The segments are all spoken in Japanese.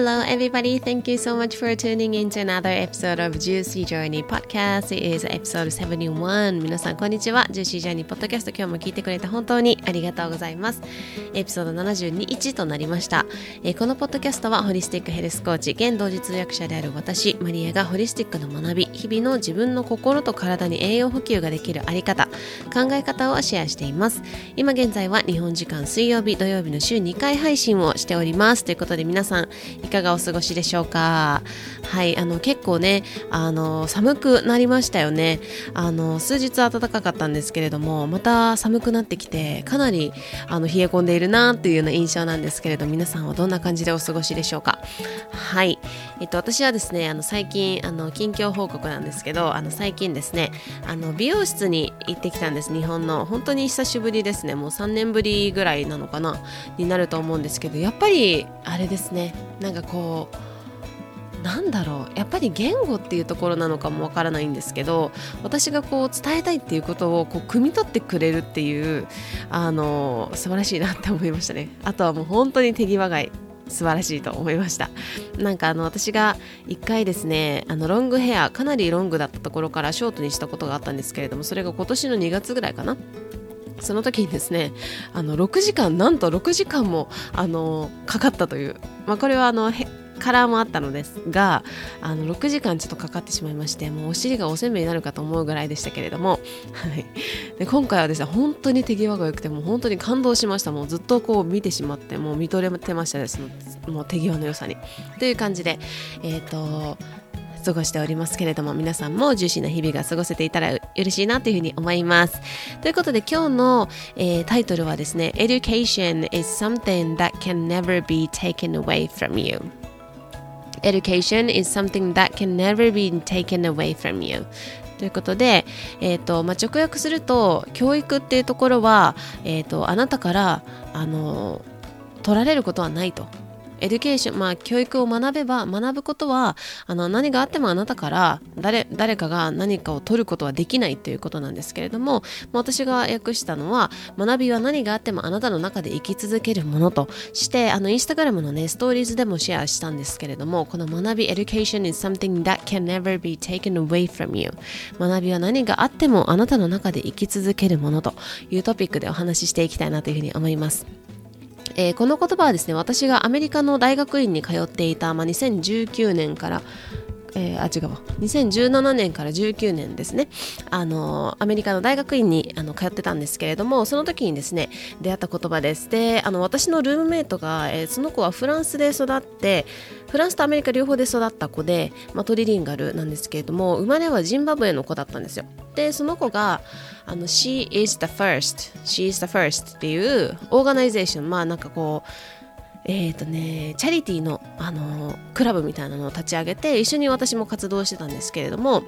Hello, everybody. Thank you so much for tuning in to another episode of Juicy Journey Podcast. It is episode 71. 皆さん、こんにちは。Juicy Journey Podcast 今日も聞いてくれて本当にありがとうございます。エピソード721となりました、えー、このポッドキャストはホリスティックヘルスコーチ、現同時通訳者である私、マリエがホリスティックの学び、日々の自分の心と体に栄養補給ができるあり方、考え方をシェアしています。今現在は日本時間水曜日、土曜日の週2回配信をしております。ということで皆さん、いかがお過ごしでしょうか？はいあの結構ねあの寒くなりましたよね。あの数日暖かかったんですけれどもまた寒くなってきてかなりあの冷え込んでいるなというような印象なんですけれど皆さんはどんな感じでお過ごしでしょうか？はいえっと私はですねあの最近あの近況報告なんですけどあの最近ですねあの美容室に行ってきたんです。日本の。本当に久しぶりですね。もう3年ぶりぐらいなのかな？になると思うんですけどやっぱりあれですね。なんかこうなんだろうやっぱり言語っていうところなのかもわからないんですけど私がこう伝えたいっていうことをこう汲み取ってくれるっていうあの素晴らしいなって思いましたね。あとはもう本当に手際がい素晴らしいと思いました。なんかあの私が1回ですねあのロングヘアかなりロングだったところからショートにしたことがあったんですけれどもそれが今年の2月ぐらいかな。その時にですねあの6時間なんと6時間もあのかかったという、まあ、これはあのカラーもあったのですがあの6時間ちょっとかかってしまいましてもうお尻がおせんべいになるかと思うぐらいでしたけれども、はい、で今回はですね本当に手際が良くてもう本当に感動しました。もうずっとこう見てしまってもう見とれてましたです。もう手際の良さに。という感じでえっ、ー、と過ごしておりますけれども皆さんもジューシーな日々が過ごせていたら嬉しいなというふうに思います。ということで今日の、えー、タイトルはですね Education is something that can never be taken away from you. Education is something that can never be taken away from you. ということで、えーとまあ、直訳すると教育っていうところは、えーとあなたからあの取られることはないと。 education、まあ、教育を学べば学ぶことはあの何があってもあなたから誰誰かが何かを取ることはできないということなんですけれども、まあ、私が訳したのは学びは何があってもあなたの中で生き続けるものとしてあのインスタグラムのねストーリーズでもシェアしたんですけれどもこの学び Education is something that can never be taken away from you 学びは何があってもあなたの中で生き続けるものというトピックでお話ししていきたいなというふうに思います。えー、この言葉はですね私がアメリカの大学院に通っていた、まあ、2019年からえー、あ違うわ。2017年から19年ですね。あのアメリカの大学院にあの通ってたんですけれどもその時にですね出会った言葉です。であの私のルームメイトが、えー、その子はフランスで育ってフランスとアメリカ両方で育った子で、まあ、トリリンガルなんですけれども生まれはジンバブエの子だったんですよ。でその子があの She is the first. She is the first っていうオーガナイゼーション。まあなんかこうえーとね、チャリティーの、あのクラブみたいなのを立ち上げて一緒に私も活動してたんですけれども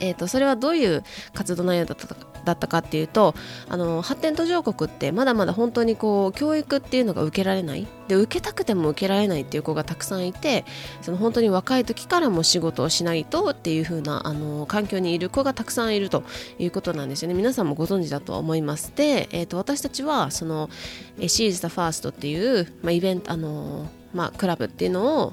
えーと、それはどういう活動内容だったかだったかっていうとあの発展途上国ってまだまだ本当にこう教育っていうのが受けられない。で受けたくても受けられないっていう子がたくさんいてその本当に若い時からも仕事をしないとっていう風なあな環境にいる子がたくさんいるということなんですよね。皆さんもご存知だとは思います。で、えーと、私たちはその「She's the First」っていう、まあ、イベントあのまあ、クラブっていうのを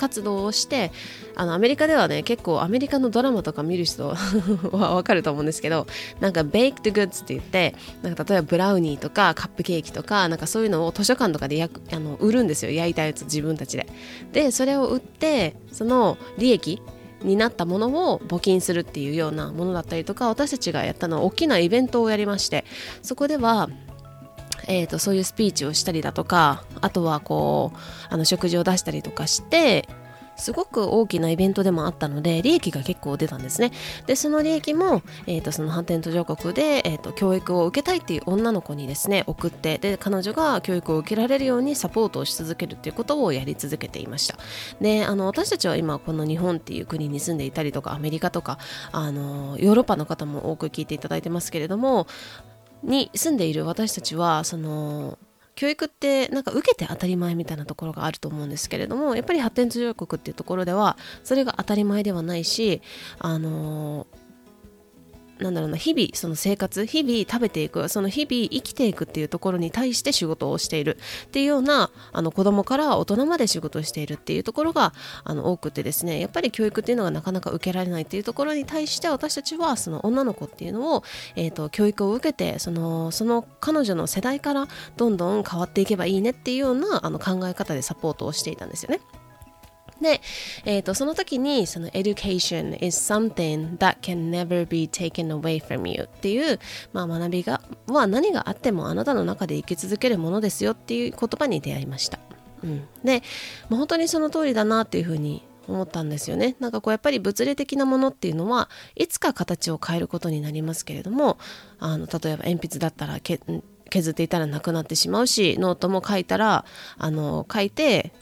活動をしてあのアメリカではね結構アメリカのドラマとか見る人 はわかると思うんですけどなんかベイクドグッズって言ってなんか例えばブラウニーとかカップケーキとかなんかそういうのを図書館とかでやあの売るんですよ。焼いたやつ自分たちで。でそれを売ってその利益になったものを募金するっていうようなものだったりとか私たちがやったのは大きなイベントをやりましてそこではえーと、そういうスピーチをしたりだとかあとはこうあの食事を出したりとかしてすごく大きなイベントでもあったので利益が結構出たんですね。でその利益も、えーと、その発展途上国で、えーと、教育を受けたいっていう女の子にですね送ってで彼女が教育を受けられるようにサポートをし続けるっていうことをやり続けていました。であの私たちは今この日本っていう国に住んでいたりとかアメリカとかあのヨーロッパの方も多く聞いていただいてますけれどもに住んでいる私たちはその教育ってなんか受けて当たり前みたいなところがあると思うんですけれどもやっぱり発展途上国っていうところではそれが当たり前ではないしあのなんだろうな日々その生活日々食べていくその日々生きていくっていうところに対して仕事をしているっていうようなあの子供から大人まで仕事をしているっていうところがあの多くてですねやっぱり教育っていうのがなかなか受けられないっていうところに対して私たちはその女の子っていうのを、えーと、教育を受けてそのその彼女の世代からどんどん変わっていけばいいねっていうようなあの考え方でサポートをしていたんですよね。で、えーと、その時にその education is something that can never be taken away from you っていう、まあ、学びがは何があってもあなたの中で生き続けるものですよっていう言葉に出会いました。うん、で、まあ、本当にその通りだなっていうふうに思ったんですよね。なんかこうやっぱり物理的なものっていうのはいつか形を変えることになりますけれどもあの例えば鉛筆だったら削っていたらなくなってしまうしノートも書いたらあの書いて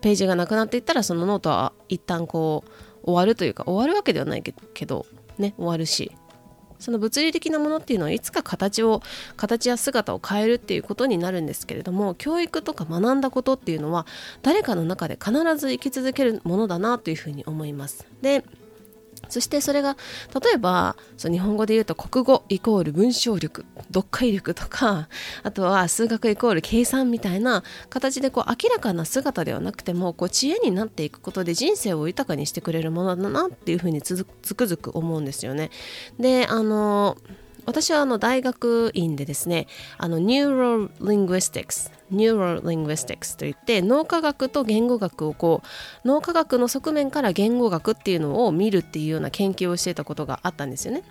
ページがなくなっていったらそのノートは一旦こう終わるというか終わるわけではないけどね終わるしその物理的なものっていうのはいつか形を形や姿を変えるっていうことになるんですけれども教育とか学んだことっていうのは誰かの中で必ず生き続けるものだなというふうに思います。でそしてそれが例えばそ日本語で言うと国語イコール文章力読解力とかあとは数学イコール計算みたいな形でこう明らかな姿ではなくてもこう知恵になっていくことで人生を豊かにしてくれるものだなっていうふうにつくづく思うんですよね。であの私はあの大学院でですねあの neurolinguistics neurolinguistics といって脳科学と言語学をこう脳科学の側面から言語学っていうのを見るっていうような研究をしてたことがあったんですよね。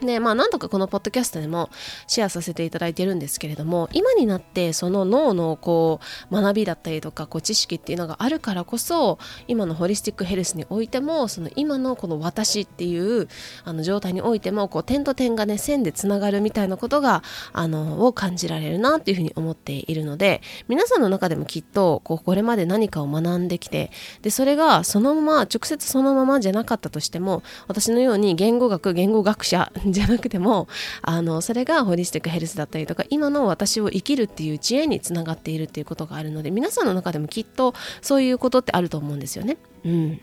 でまあ何度かこのポッドキャストでもシェアさせていただいてるんですけれども今になってその脳のこう学びだったりとかこう知識っていうのがあるからこそ今のホリスティックヘルスにおいてもその今のこの私っていうあの状態においてもこう点と点がね線でつながるみたいなことがあのを感じられるなっていうふうに思っているので皆さんの中でもきっとこうこれまで何かを学んできてでそれがそのまま直接そのままじゃなかったとしても私のように言語学言語学者じゃなくてもあのそれがホリスティックヘルスだったりとか今の私を生きるっていう知恵につながっているっていうことがあるので皆さんの中でもきっとそういうことってあると思うんですよね。うん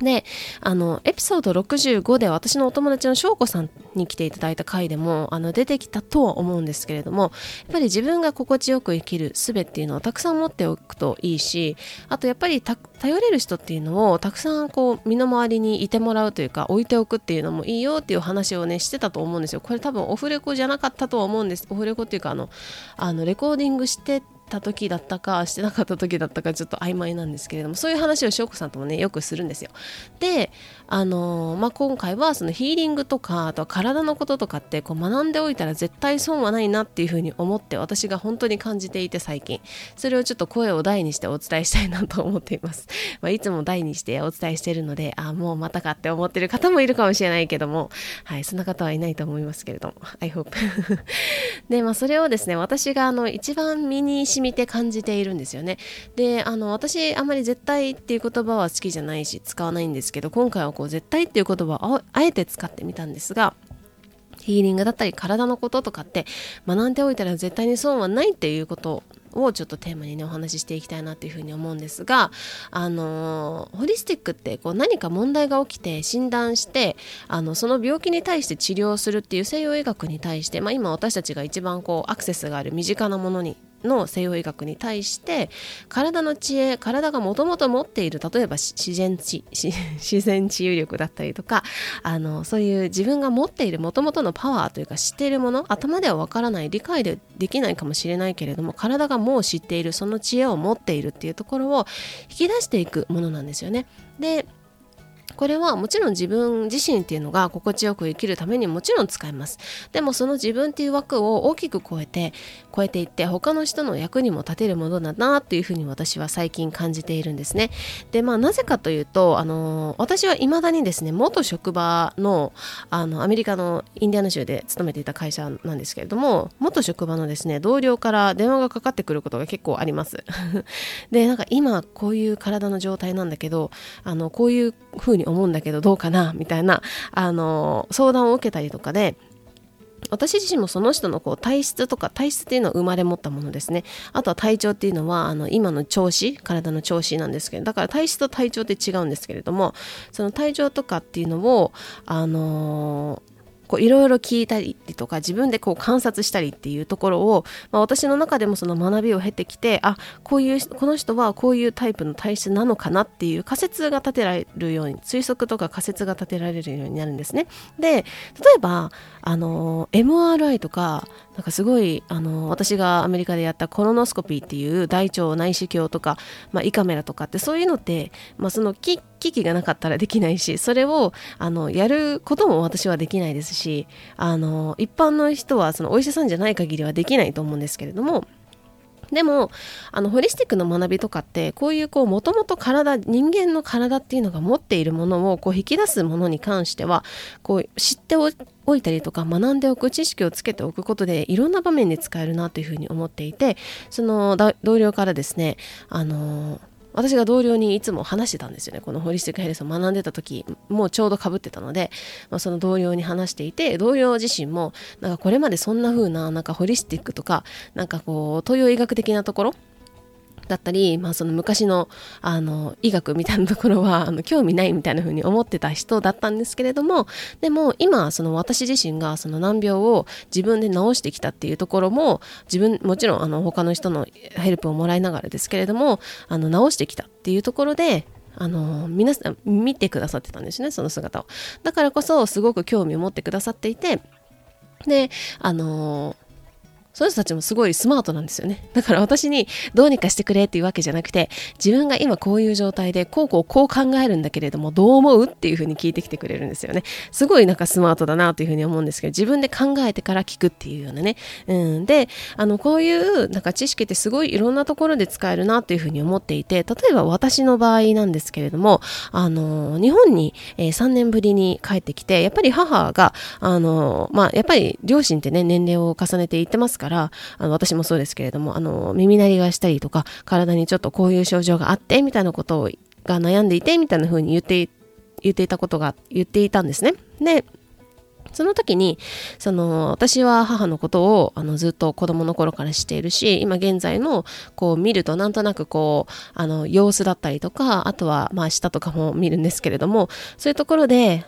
であのエピソード65で私のお友達の翔子さんに来ていただいた回でもあの出てきたとは思うんですけれどもやっぱり自分が心地よく生きる術っていうのをたくさん持っておくといいしあとやっぱり頼れる人っていうのをたくさんこう身の回りにいてもらうというか置いておくっていうのもいいよっていう話をねしてたと思うんですよ。これ多分オフレコじゃなかったとは思うんです。オフレコっていうかあのあのレコーディングしてた時だったかしてなかった時だったかちょっと曖昧なんですけれどもそういう話を翔子さんともねよくするんですよ。であの、まあ、今回はそのヒーリングとかあとは体のこととかってこう学んでおいたら絶対損はないなっていうふうに思って私が本当に感じていて最近それをちょっと声を大にしてお伝えしたいなと思っています。まあ、いつも大にしてお伝えしてるのであもうまたかって思ってる方もいるかもしれないけども。はいそんな方はいないと思いますけれども。I hope でまあそれをですね私があの一番身に染みて感じているんですよね。であの私あまり絶対っていう言葉は好きじゃないし使わないんですけど今回はこう絶対っていう言葉をあえて使ってみたんですがヒーリングだったり体のこととかって学んでおいたら絶対に損はないっていうことをちょっとテーマにねお話ししていきたいなっていうふうに思うんですがあのホリスティックってこう何か問題が起きて診断してあのその病気に対して治療するっていう西洋医学に対して、まあ、今私たちが一番こうアクセスがある身近なものにの西洋医学に対して体の知恵体がもともと持っている例えば自然治 自然治癒力だったりとかあのそういう自分が持っているもともとのパワーというか知っているもの頭ではわからない理解でできないかもしれないけれども体がもう知っているその知恵を持っているっていうところを引き出していくものなんですよね。でこれはもちろん自分自身っていうのが心地よく生きるためにもちろん使えます。でもその自分っていう枠を大きく超えて超えていって他の人の役にも立てるものだなっていうふうに私は最近感じているんですね。でまあなぜかというとあの私は未だにですね元職場のあのアメリカのインディアナ州で勤めていた会社なんですけれども元職場のですね同僚から電話がかかってくることが結構あります。でなんか今こういう体の状態なんだけどあのこういうふうに思うんだけどどうかなみたいなあの相談を受けたりとかで私自身もその人のこう体質とか体質っていうのは生まれ持ったものですね。あとは体調っていうのはあの今の調子体の調子なんですけどだから体質と体調って違うんですけれどもその体調とかっていうのをあのーいろいろ聞いたりとか自分でこう観察したりっていうところを、まあ、私の中でもその学びを経てきてあこういうこの人はこういうタイプの体質なのかなっていう仮説が立てられるように推測とか仮説が立てられるようになるんですね。で例えばあの MRI とかなんかすごいあの私がアメリカでやったコロノスコピーっていう大腸内視鏡とか、まあ、胃カメラとかってそういうのって、まあ、その機器がなかったらできないしそれをあのやることも私はできないですしあの一般の人はそのお医者さんじゃない限りはできないと思うんですけれどもでもあのホリスティックの学びとかってこういうこうもともと体人間の体っていうのが持っているものをこう引き出すものに関してはこう知っておいたりとか学んでおく知識をつけておくことでいろんな場面で使えるなというふうに思っていてその同僚からですねあの私が同僚にいつも話してたんですよね。このホリスティックヘルスを学んでた時もうちょうどかぶってたので、まあ、その同僚に話していて同僚自身もなんかこれまでそんな風ななんかホリスティックとかなんかこう東洋医学的なところだったり、まあ、その昔のあの医学みたいなところはあの興味ないみたいな風に思ってた人だったんですけれどもでも今その私自身がその難病を自分で治してきたっていうところも自分もちろんあの他の人のヘルプをもらいながらですけれどもあの治してきたっていうところであの皆さん見てくださってたんですねその姿を。だからこそすごく興味を持ってくださっていてであのその人たちもすごいスマートなんですよね。だから私にどうにかしてくれっていうわけじゃなくて、自分が今こういう状態で、こうこうこう考えるんだけれども、どう思うっていうふうに聞いてきてくれるんですよね。すごいなんかスマートだなというふうに思うんですけど、自分で考えてから聞くっていうようなね。うん。で、あの、こういうなんか知識ってすごいいろんなところで使えるなというふうに思っていて、例えば私の場合なんですけれども、あの、日本に、え、3年ぶりに帰ってきて、やっぱり母が、あの、まあ、やっぱり両親ってね、年齢を重ねていってますから、からあの私もそうですけれども、あの耳鳴りがしたりとか、体にちょっとこういう症状があって、みたいなことをが悩んでいて、みたいな風に言って言っていたことが、言っていたんですね。で、その時に、その、私は母のことを、あの、ずっと子供の頃から知っているし、今現在の、こう、見るとなんとなくこう、あの、様子だったりとか、あとは、まあ、舌とかも見るんですけれども、そういうところで、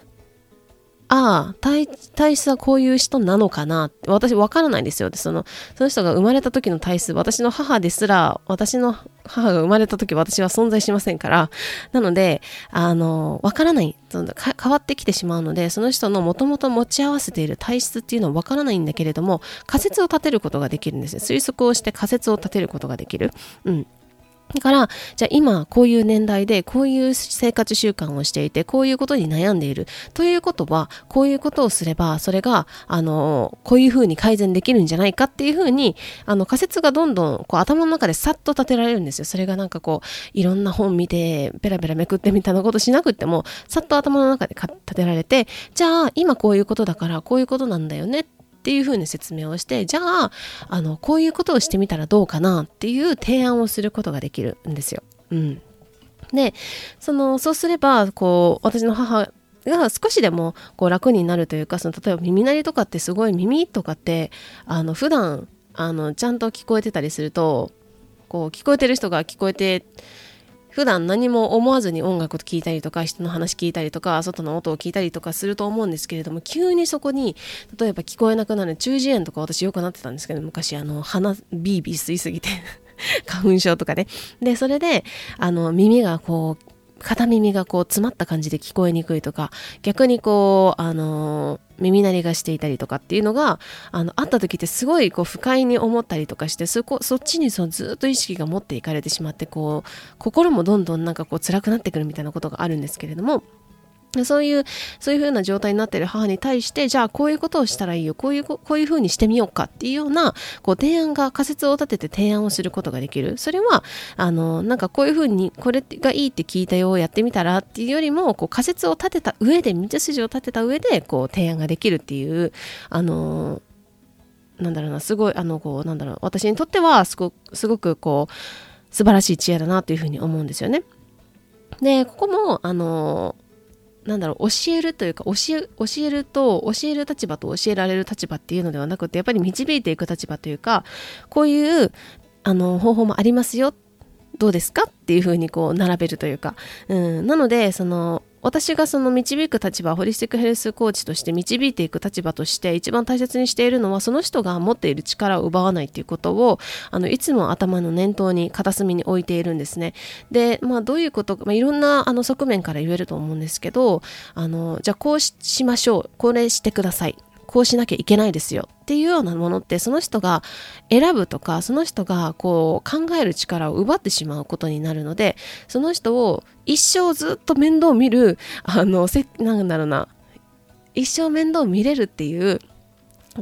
ああ、体、体質はこういう人なのかなって、私わからないんですよ。その、その人が生まれた時の体質、私の母ですら、私の母が生まれた時私は存在しませんから、なので、あの、わからない、その変わってきてしまうので、その人のもともと持ち合わせている体質っていうのはわからないんだけれども、仮説を立てることができるんですよ。推測をして仮説を立てることができる。うん。だから、じゃあ今こういう年代でこういう生活習慣をしていてこういうことに悩んでいるということはこういうことをすればそれがあのこういうふうに改善できるんじゃないかっていうふうにあの仮説がどんどんこう頭の中でさっと立てられるんですよ。それがなんかこういろんな本見てペラペラめくってみたいなことしなくてもさっと頭の中で立てられてじゃあ今こういうことだからこういうことなんだよねっていうふうに説明をしてじゃああのこういうことをしてみたらどうかなっていう提案をすることができるんですよ。うん、でそのそうすればこう私の母が少しでもこう楽になるというかその例えば耳鳴りとかってすごい耳とかってあの普段あのちゃんと聞こえてたりするとこう聞こえてる人が聞こえて普段何も思わずに音楽聞いたりとか人の話聞いたりとか外の音を聞いたりとかすると思うんですけれども急にそこに例えば聞こえなくなる中耳炎とか私よくなってたんですけど昔あの鼻ビービー吸いすぎて 花粉症とかね。でそれであの耳がこう片耳がこう詰まった感じで聞こえにくいとか逆にこうあの耳鳴りがしていたりとかっていうのがあの会った時ってすごいこう不快に思ったりとかしてそこそっちにそずっと意識が持っていかれてしまってこう心もどんどんなんかこう辛くなってくるみたいなことがあるんですけれどもそういう、そういう風な状態になっている母に対して、じゃあこういうことをしたらいいよ、こういう、こういう風にしてみようかっていうような、こう提案が、仮説を立てて提案をすることができる。それは、あの、なんかこういう風に、これがいいって聞いたよ、やってみたらっていうよりも、こう仮説を立てた上で、道筋を立てた上で、こう提案ができるっていう、あの、なんだろうな、すごい、あの、こう、なんだろう、私にとっては、すごすごく、こう、素晴らしい知恵だなというふうに思うんですよね。で、ここも、あの、なんだろう教えるというか教え教えると教える立場と教えられる立場っていうのではなくてやっぱり導いていく立場というかこういうあの方法もありますよっどうですか？っていうふうにこう並べるというか、うん、なのでその私がその導く立場ホリスティックヘルスコーチとして導いていく立場として一番大切にしているのはその人が持っている力を奪わないっていうことをあのいつも頭の念頭に片隅に置いているんですね。で、まあ、どういうことか、まあ、いろんなあの側面から言えると思うんですけどあのじゃあこうしましょう。これしてください。こうしなきゃいけないですよ。っていうようなものってその人が選ぶとかその人がこう考える力を奪ってしまうことになるのでその人を一生ずっと面倒見るあのせなんだろうな一生面倒見れるっていう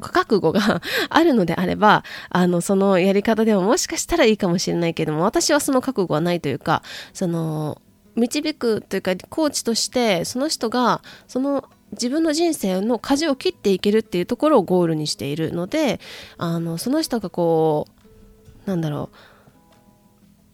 覚悟が あるのであればあのそのやり方でももしかしたらいいかもしれないけども私はその覚悟はないというかその導くというかコーチとしてその人がその自分の人生の舵を切っていけるっていうところをゴールにしているのであのその人がこうなんだろう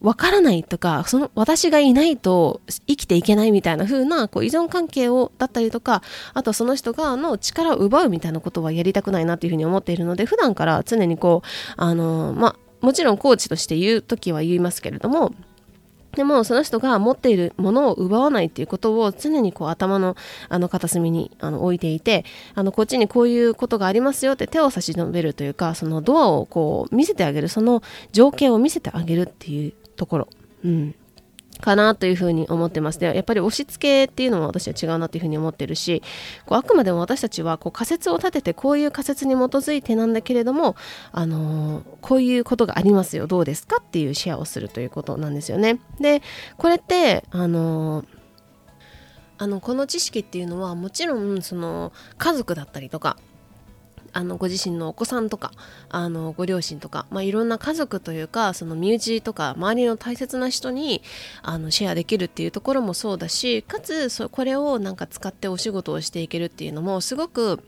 わからないとかその私がいないと生きていけないみたいな風なこう依存関係をだったりとかあとその人がの力を奪うみたいなことはやりたくないなというふうに思っているので普段から常にこうあのまあもちろんコーチとして言う時は言いますけれどもでもその人が持っているものを奪わないっていうことを常にこう頭のあの片隅にあの置いていてあのこっちにこういうことがありますよって手を差し伸べるというかそのドアをこう見せてあげるその条件を見せてあげるっていうところ、うん、かなというふうに思ってます。で、やっぱり押し付けっていうのも私は違うなというふうに思ってるし、こうあくまでも私たちはこう仮説を立ててこういう仮説に基づいてなんだけれども、あのー、こういうことがありますよ、どうですかっていうシェアをするということなんですよね。で、これって、あのーあのこの知識っていうのはもちろんその家族だったりとかあのご自身のお子さんとかあのご両親とか、まあ、いろんな家族というかその身内とか周りの大切な人にあのシェアできるっていうところもそうだしかつそこれをなんか使ってお仕事をしていけるっていうのもすごく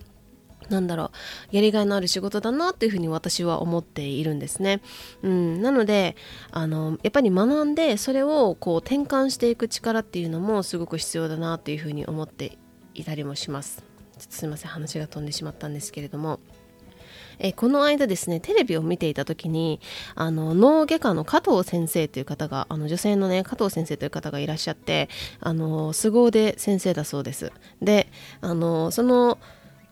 なんだろうやりがいのある仕事だなっていうふうに私は思っているんですね。うん、なのであのやっぱり学んでそれをこう転換していく力っていうのもすごく必要だなっていうふうに思っていたりもします。すいません話が飛んでしまったんですけれども。えこの間ですねテレビを見ていた時にあの脳外科の加藤先生という方があの女性のね加藤先生という方がいらっしゃってあの凄腕先生だそうです。であのその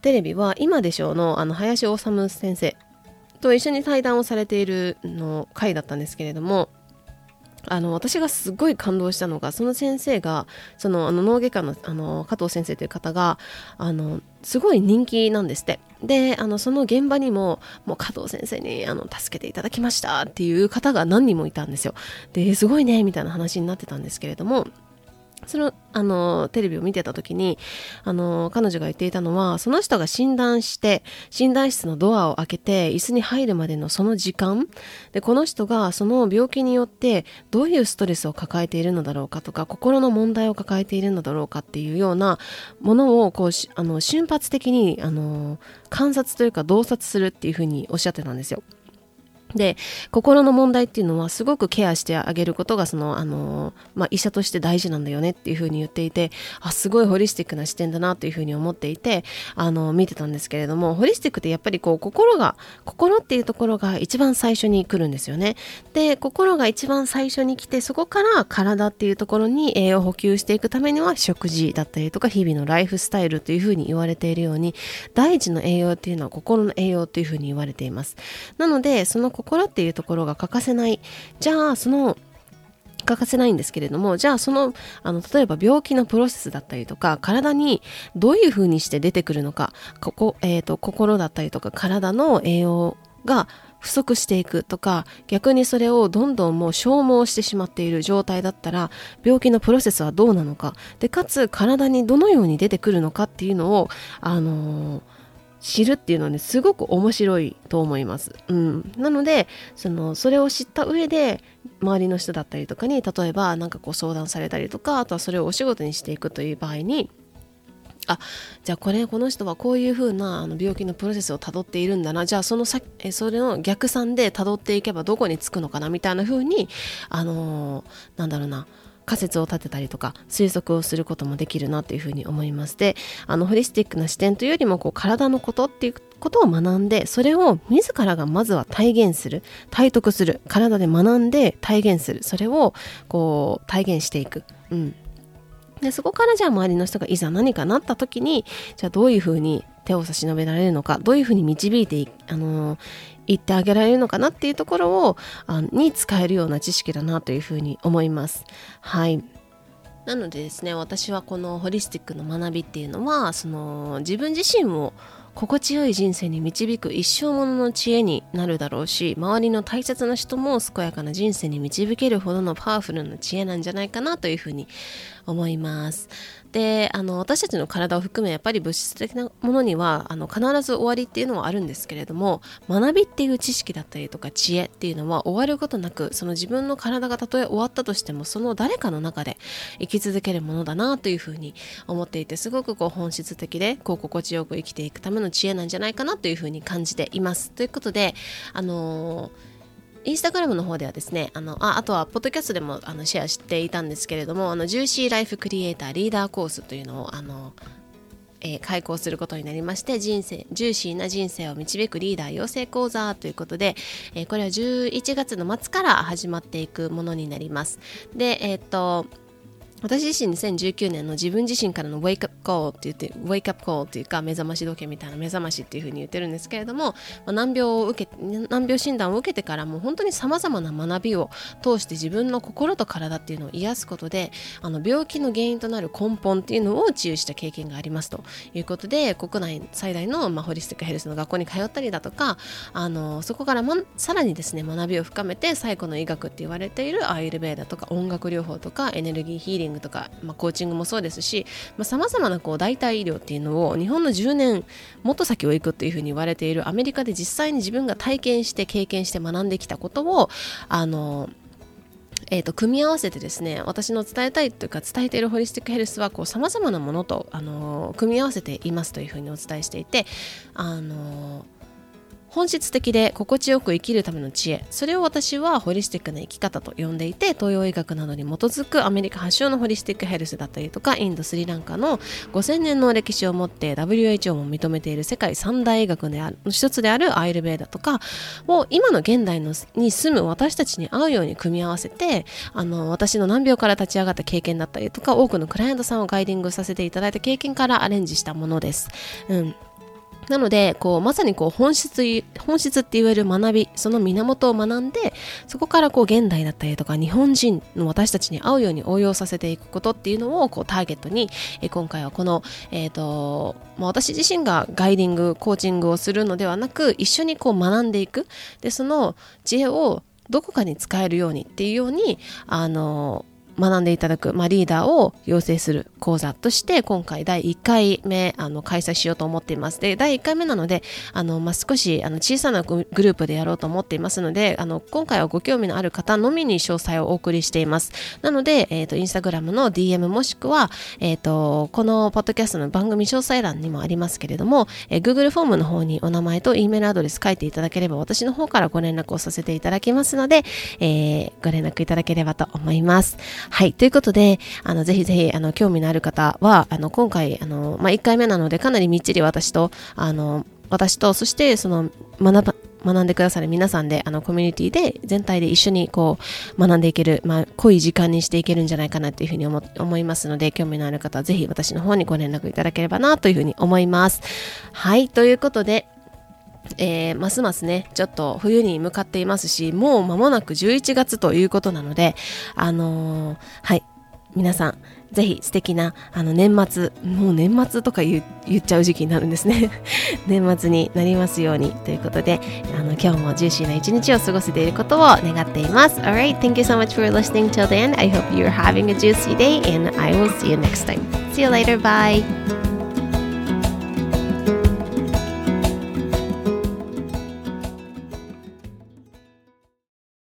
テレビは今でしょうのあの林修先生と一緒に対談をされているの回だったんですけれどもあの私がすごい感動したのがその先生がそのあの脳外科のあの加藤先生という方があのすごい人気なんですって。であのその現場にももう加藤先生にあの助けていただきましたっていう方が何人もいたんですよ。ですごいねみたいな話になってたんですけれどもそのあのテレビを見てた時にあの彼女が言っていたのはその人が診断して診断室のドアを開けて椅子に入るまでのその時間でこの人がその病気によってどういうストレスを抱えているのだろうかとか心の問題を抱えているのだろうかっていうようなものをこうあの瞬発的にあの観察というか洞察するっていうふうにおっしゃってたんですよ。で心の問題っていうのはすごくケアしてあげることがそのあの、まあ、医者として大事なんだよねっていうふうに言っていてあすごいホリスティックな視点だなというふうに思っていてあの見てたんですけれどもホリスティックってやっぱりこう心が心っていうところが一番最初に来るんですよね。で心が一番最初に来てそこから体っていうところに栄養補給していくためには食事だったりとか日々のライフスタイルというふうに言われているように第一の栄養っていうのは心の栄養というふうに言われています。なのでその心っていうところが欠かせない。じゃあその欠かせないんですけれどもじゃあそのあの例えば病気のプロセスだったりとか体にどういうふうにして出てくるのかここ、えーと、心だったりとか体の栄養が不足していくとか逆にそれをどんどんもう消耗してしまっている状態だったら病気のプロセスはどうなのか。でかつ体にどのように出てくるのかっていうのをあのー知るっていうのはねすごく面白いと思います。うん、なのでそのそれを知った上で周りの人だったりとかに例えば何かこう相談されたりとかあとはそれをお仕事にしていくという場合にあじゃあこれこの人はこういう風なあな病気のプロセスをたどっているんだな。じゃあそのさえそれの逆算でたどっていけばどこにつくのかなみたいな風にあのー、なんだろうな。仮説を立てたりとか推測をすることもできるなというふうに思いますであのホリスティックな視点というよりもこう体のことっていうことを学んでそれを自らがまずは体現する体得する体で学んで体現するそれをこう体現していく、うん、でそこからじゃあ周りの人がいざ何かなった時にじゃあどういうふうに手を差し伸べられるのかどういうふうに導いてあの言ってあげられるのかなっていうところをあに使えるような知識だなというふうに思います。はいなのでですね私はこのホリスティックの学びっていうのはその自分自身を心地よい人生に導く一生ものの知恵になるだろうし周りの大切な人も健やかな人生に導けるほどのパワフルな知恵なんじゃないかなというふうに思います。であの私たちの体を含めやっぱり物質的なものにはあの必ず終わりっていうのはあるんですけれども学びっていう知識だったりとか知恵っていうのは終わることなくその自分の体がたとえ終わったとしてもその誰かの中で生き続けるものだなというふうに思っていてすごくこう本質的でこう心地よく生きていくための知恵なんじゃないかなというふうに感じています。ということであのーインスタグラムの方ではですね、あの、ああとは、ポッドキャストでもあのシェアしていたんですけれども、あの、ジューシーライフクリエイターリーダーコースというのを、あの、えー、開講することになりまして人生ジューシーな人生を導くリーダー養成講座ということで、えー、これは11月の末から始まっていくものになります。でえっ、と私自身2019年の自分自身からの Wake Up Call って言って Wake Up Call っていうか目覚まし時計みたいな目覚ましっていうふうに言ってるんですけれども、まあ、難病を受け難病診断を受けてからもう本当にさまざまな学びを通して自分の心と体っていうのを癒すことであの病気の原因となる根本っていうのを治癒した経験がありますと。いうことで国内最大の、まあ、ホリスティックヘルスの学校に通ったりだとかあのそこから、ま、さらにですね学びを深めて最古の医学って言われているアイルベーダとか音楽療法とかエネルギーヒーリングングとか、まあ、コーチングもそうですしさまざ、まなこう代替医療っていうのを日本の10年もっと先を行くっていうふうに言われているアメリカで実際に自分が体験して経験して学んできたことをあのえーと、組み合わせてですね私の伝えたいというか伝えているホリスティックヘルスはさまざまなものと、あのー、組み合わせていますというふうにお伝えしていて、あのー本質的で心地よく生きるための知恵それを私はホリスティックな生き方と呼んでいて東洋医学などに基づくアメリカ発祥のホリスティックヘルスだったりとかインドスリランカの5000年の歴史を持って WHO も認めている世界三大医学である一つであるアイルベーダとかを今の現代のに住む私たちに合うように組み合わせてあの私の難病から立ち上がった経験だったりとか多くのクライアントさんをガイディングさせていただいた経験からアレンジしたものです。うんなのでこうまさにこう本質本質って言える学びその源を学んでそこからこう現代だったりとか日本人の私たちに合うように応用させていくことっていうのをこうターゲットに、え今回はこの、えーとまあ、私自身がガイディングコーチングをするのではなく一緒にこう学んでいく。でその知恵をどこかに使えるようにっていうようにあの学んでいただく、まあ、リーダーを養成する講座として今回第1回目あの開催しようと思っています。で第1回目なのであの、まあ、少しあの小さなグループでやろうと思っていますのであの今回はご興味のある方のみに詳細をお送りしています。なので、えーと、インスタグラムの DM もしくは、えーと、このポッドキャストの番組詳細欄にもありますけれども、えー、Google フォームの方にお名前と E メールアドレス書いていただければ私の方からご連絡をさせていただきますので、えー、ご連絡いただければと思います。はい。ということで、あの、ぜひぜひ、あの、興味のある方は、あの、今回、あの、まあ、1回目なので、かなりみっちり私と、あの、私と、そして、その、学ば、学んでくださる皆さんで、あの、コミュニティで、全体で一緒に、こう、学んでいける、まあ、濃い時間にしていけるんじゃないかなというふうに思思いますので、興味のある方は、ぜひ私の方にご連絡いただければな、というふうに思います。はい、ということで、えー、ますますね、ちょっと冬に向かっていますし、もう間もなく11月ということなので、あのー、はい、皆さん、ぜひ素敵なあの年末、もう年末とか言っちゃう時期になるんですね。年末になりますようにということで、あの今日もジューシーな一日を過ごせていることを願っています。Alright, thank you so much for listening till the end. I hope you're having a juicy day and I will see you next time. See you later. Bye.